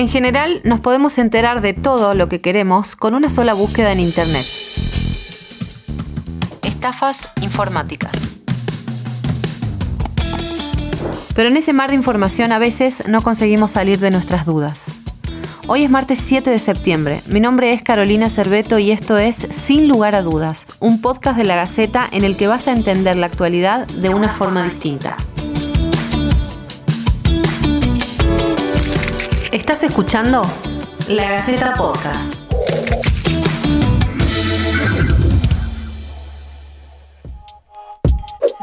En general, nos podemos enterar de todo lo que queremos con una sola búsqueda en Internet. Estafas informáticas. Pero en ese mar de información a veces no conseguimos salir de nuestras dudas. Hoy es martes 7 de septiembre. Mi nombre es Carolina Cerveto y esto es Sin lugar a dudas, un podcast de la Gaceta en el que vas a entender la actualidad de una forma distinta. ¿Estás escuchando? La Gaceta Podcast.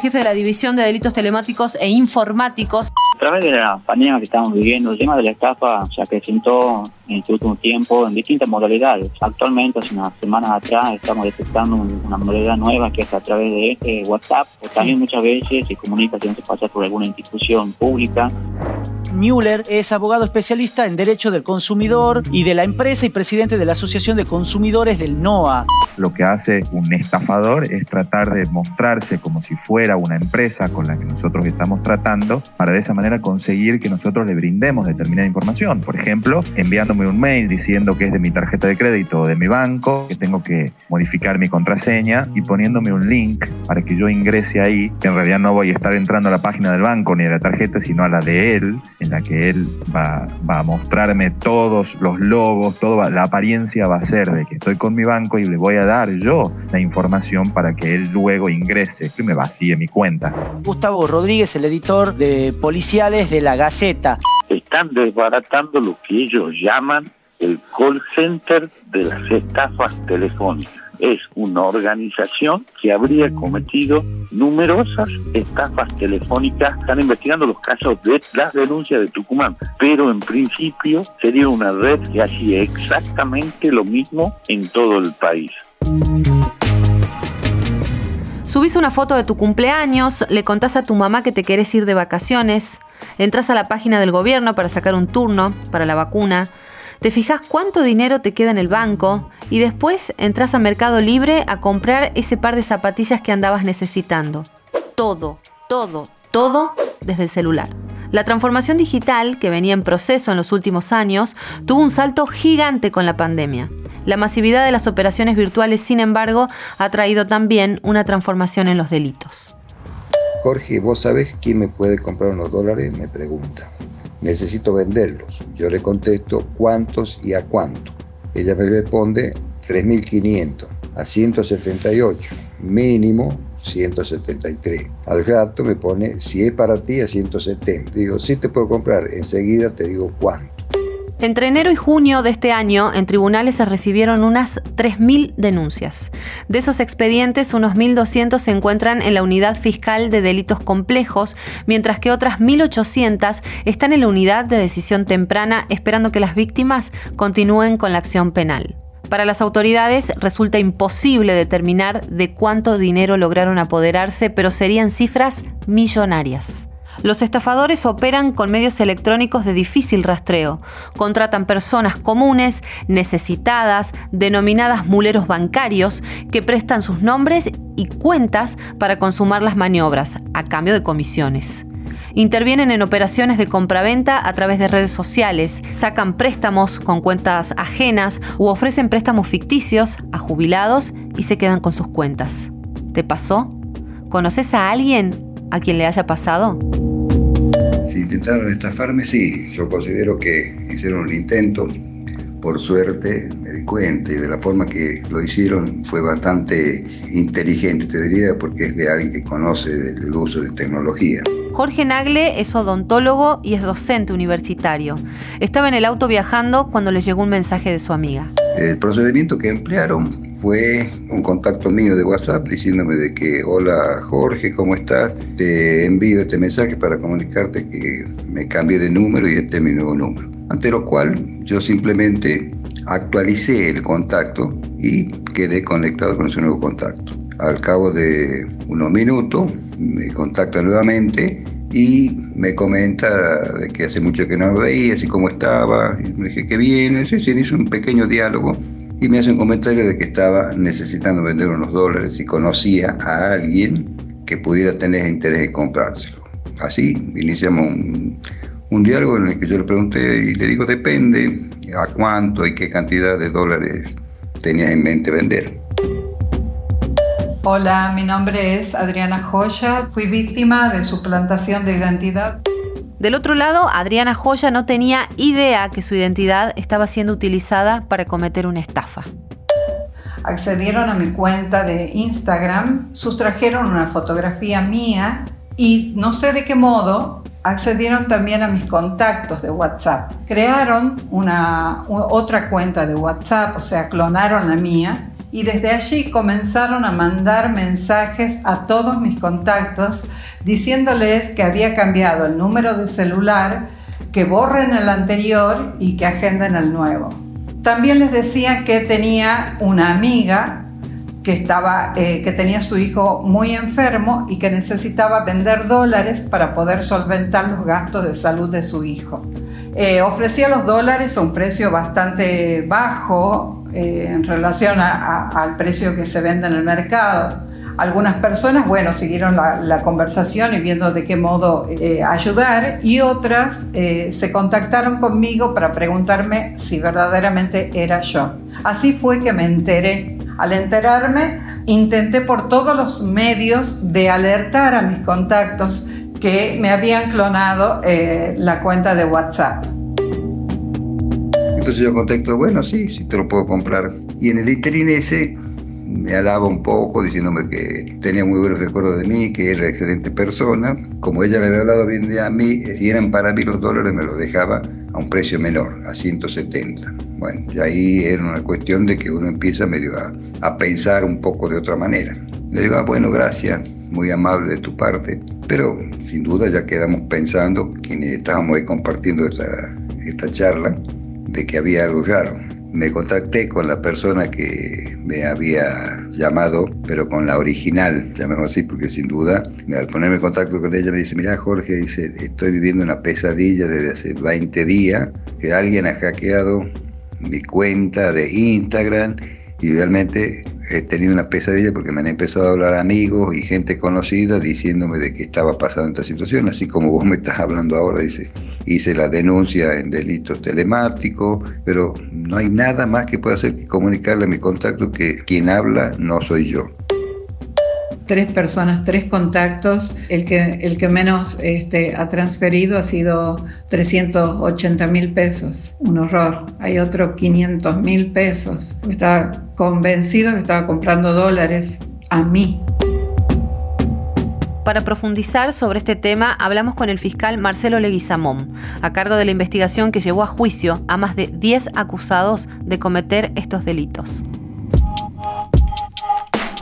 Jefe de la División de Delitos Telemáticos e Informáticos. A través de la pandemia que estamos viviendo, el tema de la estafa se acrecentó en este último tiempo en distintas modalidades. Actualmente, hace unas semanas atrás, estamos detectando una modalidad nueva que es a través de este WhatsApp, o también muchas veces se comunica si se pasa por alguna institución pública. Müller es abogado especialista en Derecho del Consumidor y de la empresa y presidente de la Asociación de Consumidores del NOA. Lo que hace un estafador es tratar de mostrarse como si fuera una empresa con la que nosotros estamos tratando para de esa manera conseguir que nosotros le brindemos determinada información. Por ejemplo, enviándome un mail diciendo que es de mi tarjeta de crédito o de mi banco, que tengo que modificar mi contraseña y poniéndome un link para que yo ingrese ahí, que en realidad no voy a estar entrando a la página del banco ni a la tarjeta, sino a la de él, en la que él va, a mostrarme todos los logos, toda la apariencia va a ser de que estoy con mi banco y le voy a dar yo la información para que él luego ingrese y me vacíe mi cuenta. Gustavo Rodríguez, el editor de Policiales de la Gaceta. Están desbaratando lo que ellos llaman el call center de las estafas telefónicas es una organización que habría cometido numerosas estafas telefónicas. Están investigando los casos de las denuncias de Tucumán, pero en principio sería una red que hacía exactamente lo mismo en todo el país. Subís una foto de tu cumpleaños, le contás a tu mamá que te querés ir de vacaciones, entras a la página del gobierno para sacar un turno para la vacuna, te fijas cuánto dinero te queda en el banco y después entras a Mercado Libre a comprar ese par de zapatillas que andabas necesitando. Todo, todo, todo desde el celular. La transformación digital, que venía en proceso en los últimos años, tuvo un salto gigante con la pandemia. La masividad de las operaciones virtuales, sin embargo, ha traído también una transformación en los delitos. Jorge, ¿vos sabés quién me puede comprar unos dólares? Me pregunta necesito venderlos. Yo le contesto cuántos y a cuánto. Ella me responde 3.500 a 178, mínimo 173. Al gato me pone, si es para ti, a 170. Digo, sí te puedo comprar, enseguida te digo cuánto. Entre enero y junio de este año, en tribunales se recibieron unas 3.000 denuncias. De esos expedientes, unos 1.200 se encuentran en la unidad fiscal de delitos complejos, mientras que otras 1.800 están en la unidad de decisión temprana esperando que las víctimas continúen con la acción penal. Para las autoridades resulta imposible determinar de cuánto dinero lograron apoderarse, pero serían cifras millonarias. Los estafadores operan con medios electrónicos de difícil rastreo. Contratan personas comunes, necesitadas, denominadas muleros bancarios, que prestan sus nombres y cuentas para consumar las maniobras, a cambio de comisiones. Intervienen en operaciones de compraventa a través de redes sociales, sacan préstamos con cuentas ajenas u ofrecen préstamos ficticios a jubilados y se quedan con sus cuentas. ¿Te pasó? ¿Conoces a alguien a quien le haya pasado? Si intentaron estafarme, sí, yo considero que hicieron un intento. Por suerte me di cuenta y de la forma que lo hicieron fue bastante inteligente, te diría, porque es de alguien que conoce el uso de tecnología. Jorge Nagle es odontólogo y es docente universitario. Estaba en el auto viajando cuando le llegó un mensaje de su amiga. El procedimiento que emplearon fue un contacto mío de WhatsApp diciéndome de que, hola Jorge, ¿cómo estás? Te envío este mensaje para comunicarte que me cambié de número y este es mi nuevo número. Ante lo cual yo simplemente actualicé el contacto y quedé conectado con ese nuevo contacto. Al cabo de unos minutos me contacta nuevamente y me comenta de que hace mucho que no me veía, así como estaba, y me dije que viene, se hizo un pequeño diálogo y me hace un comentario de que estaba necesitando vender unos dólares y conocía a alguien que pudiera tener interés en comprárselo. Así iniciamos un diálogo en el que yo le pregunté y le digo, depende a cuánto y qué cantidad de dólares tenías en mente vender. Hola, mi nombre es Adriana Joya. Fui víctima de suplantación de identidad. Del otro lado, Adriana Joya no tenía idea que su identidad estaba siendo utilizada para cometer una estafa. Accedieron a mi cuenta de Instagram, sustrajeron una fotografía mía y no sé de qué modo accedieron también a mis contactos de WhatsApp. Crearon una, otra cuenta de WhatsApp, o sea, clonaron la mía y desde allí comenzaron a mandar mensajes a todos mis contactos diciéndoles que había cambiado el número de celular, que borren el anterior y que agenden el nuevo. También les decía que tenía una amiga que, estaba, eh, que tenía su hijo muy enfermo y que necesitaba vender dólares para poder solventar los gastos de salud de su hijo. Eh, ofrecía los dólares a un precio bastante bajo eh, en relación al precio que se vende en el mercado. Algunas personas, bueno, siguieron la, conversación y viendo de qué modo ayudar y otras se contactaron conmigo para preguntarme si verdaderamente era yo. Así fue que me enteré al enterarme, intenté por todos los medios de alertar a mis contactos que me habían clonado eh, la cuenta de WhatsApp. Entonces yo contacto, bueno, sí, sí te lo puedo comprar. Y en el interín ese me alaba un poco diciéndome que tenía muy buenos recuerdos de mí, que era excelente persona. Como ella le había hablado bien de a mí, si eran para mí los dólares me los dejaba a un precio menor, a 170. Bueno, y ahí era una cuestión de que uno empieza medio a, a pensar un poco de otra manera. Le digo, ah, bueno, gracias, muy amable de tu parte, pero sin duda ya quedamos pensando, quienes estábamos ahí compartiendo esta, esta charla, que había algo. Me contacté con la persona que me había llamado, pero con la original, llamemos así, porque sin duda, al ponerme en contacto con ella me dice, mira Jorge, dice, estoy viviendo una pesadilla desde hace 20 días, que alguien ha hackeado mi cuenta de Instagram y realmente he tenido una pesadilla porque me han empezado a hablar amigos y gente conocida diciéndome de que estaba pasando esta situación, así como vos me estás hablando ahora, dice, hice la denuncia en delitos telemáticos, pero no hay nada más que pueda hacer que comunicarle a mi contacto que quien habla no soy yo tres personas, tres contactos. El que, el que menos este, ha transferido ha sido 380 mil pesos. Un horror. Hay otro 500 mil pesos. Estaba convencido que estaba comprando dólares a mí. Para profundizar sobre este tema, hablamos con el fiscal Marcelo Leguizamón, a cargo de la investigación que llevó a juicio a más de 10 acusados de cometer estos delitos.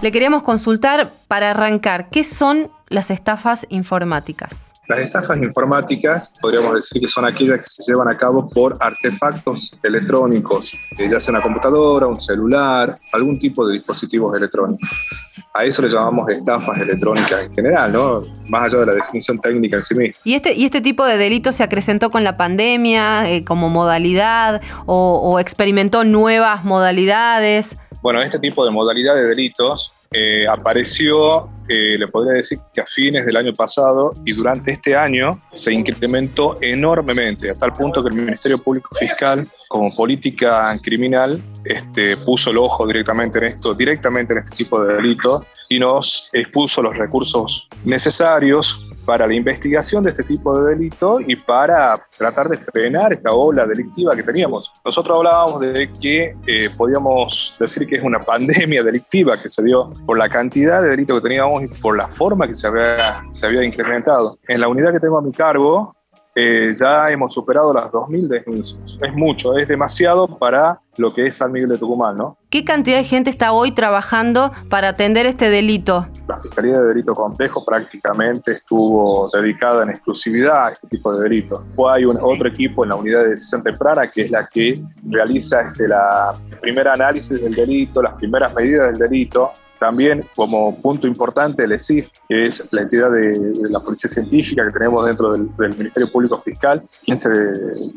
Le queríamos consultar para arrancar, ¿qué son las estafas informáticas? Las estafas informáticas podríamos decir que son aquellas que se llevan a cabo por artefactos electrónicos, ya sea una computadora, un celular, algún tipo de dispositivos electrónicos. A eso le llamamos estafas electrónicas en general, ¿no? Más allá de la definición técnica en sí misma. ¿Y este, y este tipo de delito se acrecentó con la pandemia eh, como modalidad o experimentó nuevas modalidades? Bueno, este tipo de modalidad de delitos eh, apareció, eh, le podría decir que a fines del año pasado y durante este año se incrementó enormemente, a tal punto que el Ministerio Público Fiscal, como política criminal, este, puso el ojo directamente en esto, directamente en este tipo de delitos y nos expuso los recursos necesarios para la investigación de este tipo de delito y para tratar de frenar esta ola delictiva que teníamos. Nosotros hablábamos de que eh, podíamos decir que es una pandemia delictiva que se dio por la cantidad de delitos que teníamos y por la forma que se había, se había incrementado. En la unidad que tengo a mi cargo, eh, ya hemos superado las 2.000 denuncias. Es mucho, es demasiado para lo que es San Miguel de Tucumán, ¿no? ¿Qué cantidad de gente está hoy trabajando para atender este delito? La Fiscalía de Delito Complejo prácticamente estuvo dedicada en exclusividad a este tipo de delitos. Hay un, otro equipo en la unidad de decisión temprana que es la que realiza este, la, el primer análisis del delito, las primeras medidas del delito también, como punto importante, el ESIF, que es la entidad de, la Policía Científica que tenemos dentro del, Ministerio Público Fiscal, quien, se,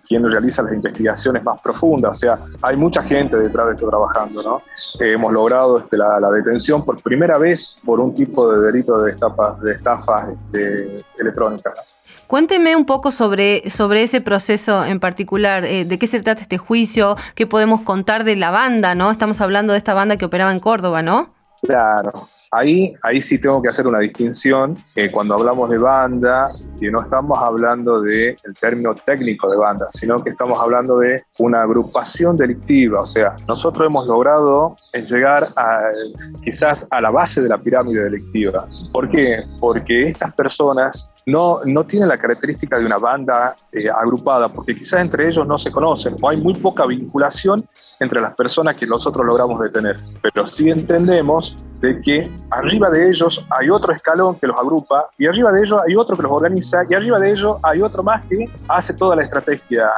quien realiza las investigaciones más profundas. O sea, hay mucha gente detrás de esto trabajando. ¿no? hemos logrado este, la, detención por primera vez por un tipo de delito de estafas, de estafas este, electrónicas. Cuénteme un poco sobre, sobre ese proceso en particular, eh, de qué se trata este juicio, qué podemos contar de la banda, ¿no? Estamos hablando de esta banda que operaba en Córdoba, ¿no? Claro, ahí, ahí sí tengo que hacer una distinción. Eh, cuando hablamos de banda, que no estamos hablando del término técnico de banda, sino que estamos hablando de una agrupación delictiva. O sea, nosotros hemos logrado llegar a, quizás a la base de la pirámide delictiva. ¿Por qué? Porque estas personas no, no tienen la característica de una banda eh, agrupada, porque quizás entre ellos no se conocen o hay muy poca vinculación entre las personas que nosotros logramos detener. Pero sí entendemos de que arriba de ellos hay otro escalón que los agrupa y arriba de ellos hay otro que los organiza y arriba de ellos hay otro más que hace toda la estrategia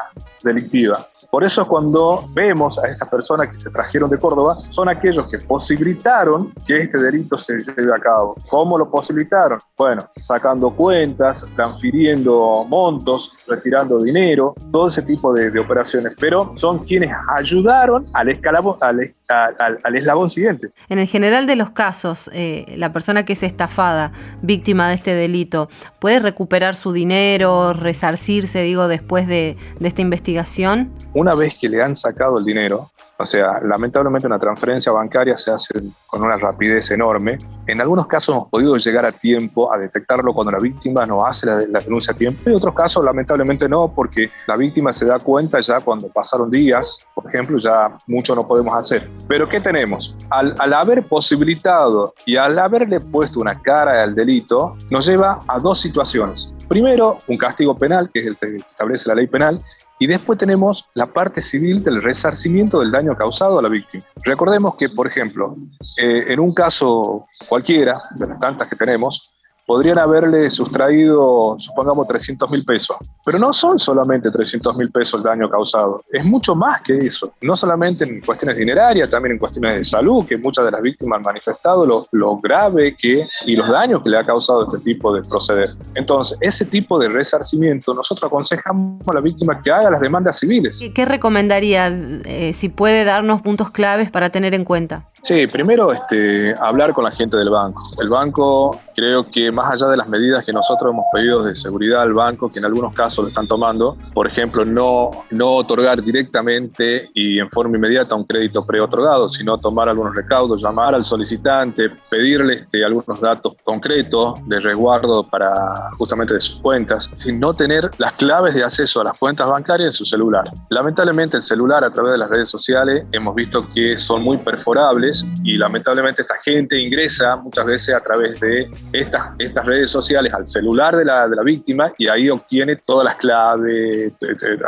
delictiva. Por eso cuando vemos a estas personas que se trajeron de Córdoba, son aquellos que posibilitaron que este delito se lleve a cabo. ¿Cómo lo posibilitaron? Bueno, sacando cuentas, transfiriendo montos, retirando dinero, todo ese tipo de, operaciones, pero son quienes ayudaron al, escalabo, al, al, eslabón siguiente. En el general de los casos, eh, la persona que es estafada, víctima de este delito, puede recuperar su dinero, resarcirse, digo, después de, de esta investigación? Una vez que le han sacado el dinero, o sea, lamentablemente una transferencia bancaria se hace con una rapidez enorme. En algunos casos hemos podido llegar a tiempo a detectarlo cuando la víctima no hace la, denuncia a tiempo. En otros casos, lamentablemente no, porque la víctima se da cuenta ya cuando pasaron días, por ejemplo, ya mucho no podemos hacer. Pero ¿qué tenemos? Al, al haber posibilitado y al haberle puesto una cara al delito, nos lleva a dos situaciones. Primero, un castigo penal, que es el que establece la ley penal, y después tenemos la parte civil del resarcimiento del daño causado a la víctima. Recordemos que, por ejemplo, eh, en un caso cualquiera, de las tantas que tenemos, podrían haberle sustraído, supongamos, 300 mil pesos. Pero no son solamente 300 mil pesos el daño causado, es mucho más que eso. No solamente en cuestiones dinerarias, también en cuestiones de salud, que muchas de las víctimas han manifestado lo, lo grave que y los daños que le ha causado este tipo de proceder. Entonces, ese tipo de resarcimiento, nosotros aconsejamos a la víctima que haga las demandas civiles. ¿Qué recomendaría, eh, si puede darnos puntos claves para tener en cuenta? Sí, primero este, hablar con la gente del banco. El banco creo que más allá de las medidas que nosotros hemos pedido de seguridad al banco, que en algunos casos lo están tomando, por ejemplo, no, no otorgar directamente y en forma inmediata un crédito preotorgado, sino tomar algunos recaudos, llamar al solicitante, pedirle este, algunos datos concretos de resguardo para justamente de sus cuentas, sin no tener las claves de acceso a las cuentas bancarias en su celular. Lamentablemente el celular a través de las redes sociales hemos visto que son muy perforables y lamentablemente esta gente ingresa muchas veces a través de estas, estas redes sociales al celular de la, de la víctima y ahí obtiene todas las claves,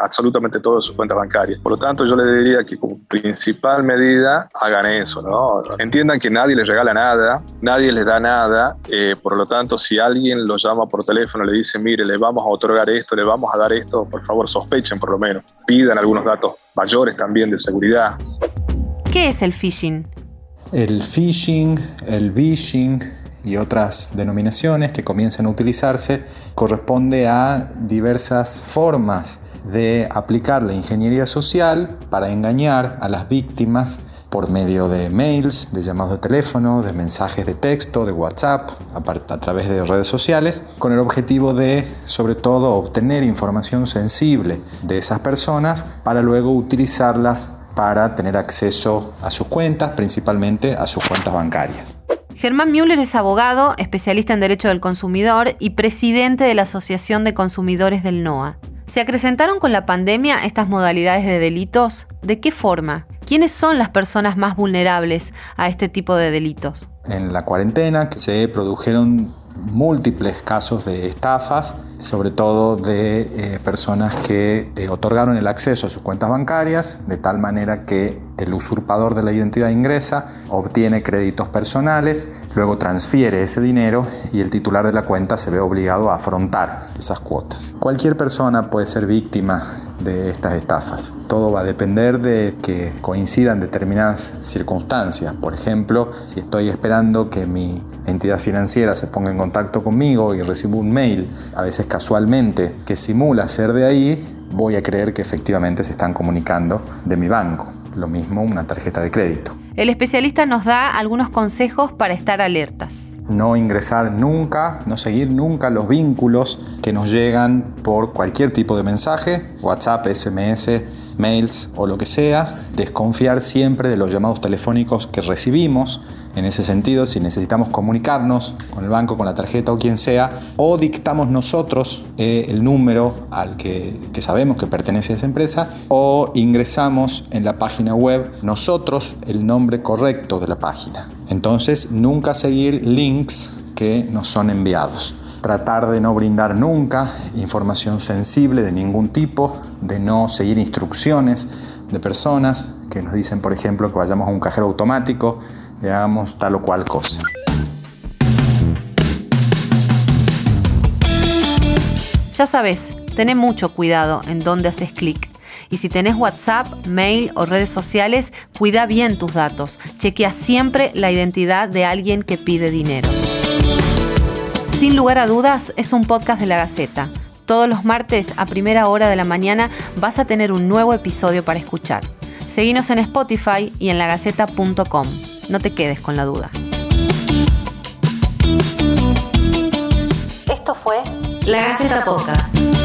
absolutamente todas sus cuentas bancarias. Por lo tanto, yo le diría que como principal medida hagan eso, ¿no? Entiendan que nadie les regala nada, nadie les da nada, eh, por lo tanto, si alguien los llama por teléfono, le dice, mire, le vamos a otorgar esto, le vamos a dar esto, por favor, sospechen por lo menos, pidan algunos datos mayores también de seguridad. ¿Qué es el phishing? El phishing, el phishing y otras denominaciones que comienzan a utilizarse corresponde a diversas formas de aplicar la ingeniería social para engañar a las víctimas por medio de mails, de llamados de teléfono, de mensajes de texto, de WhatsApp, a, través de redes sociales, con el objetivo de, sobre todo, obtener información sensible de esas personas para luego utilizarlas para tener acceso a sus cuentas, principalmente a sus cuentas bancarias. Germán Müller es abogado, especialista en Derecho del Consumidor y presidente de la Asociación de Consumidores del NOA. ¿Se acrecentaron con la pandemia estas modalidades de delitos? ¿De qué forma? ¿Quiénes son las personas más vulnerables a este tipo de delitos? En la cuarentena se produjeron múltiples casos de estafas, sobre todo de eh, personas que eh, otorgaron el acceso a sus cuentas bancarias, de tal manera que el usurpador de la identidad ingresa, obtiene créditos personales, luego transfiere ese dinero y el titular de la cuenta se ve obligado a afrontar esas cuotas. Cualquier persona puede ser víctima de estas estafas. Todo va a depender de que coincidan determinadas circunstancias. Por ejemplo, si estoy esperando que mi entidad financiera se ponga en contacto conmigo y recibo un mail, a veces casualmente, que simula ser de ahí, voy a creer que efectivamente se están comunicando de mi banco. Lo mismo una tarjeta de crédito. El especialista nos da algunos consejos para estar alertas. No ingresar nunca, no seguir nunca los vínculos que nos llegan por cualquier tipo de mensaje, WhatsApp, SMS, mails o lo que sea, desconfiar siempre de los llamados telefónicos que recibimos. En ese sentido, si necesitamos comunicarnos con el banco, con la tarjeta o quien sea, o dictamos nosotros eh, el número al que, que sabemos que pertenece a esa empresa, o ingresamos en la página web nosotros el nombre correcto de la página. Entonces, nunca seguir links que nos son enviados tratar de no brindar nunca información sensible de ningún tipo, de no seguir instrucciones de personas que nos dicen, por ejemplo, que vayamos a un cajero automático y hagamos tal o cual cosa. Ya sabes, ten mucho cuidado en dónde haces clic. Y si tenés WhatsApp, mail o redes sociales, cuida bien tus datos. Chequea siempre la identidad de alguien que pide dinero. Sin lugar a dudas, es un podcast de la Gaceta. Todos los martes a primera hora de la mañana vas a tener un nuevo episodio para escuchar. Seguinos en Spotify y en lagaceta.com. No te quedes con la duda. Esto fue La Gaceta Podcast.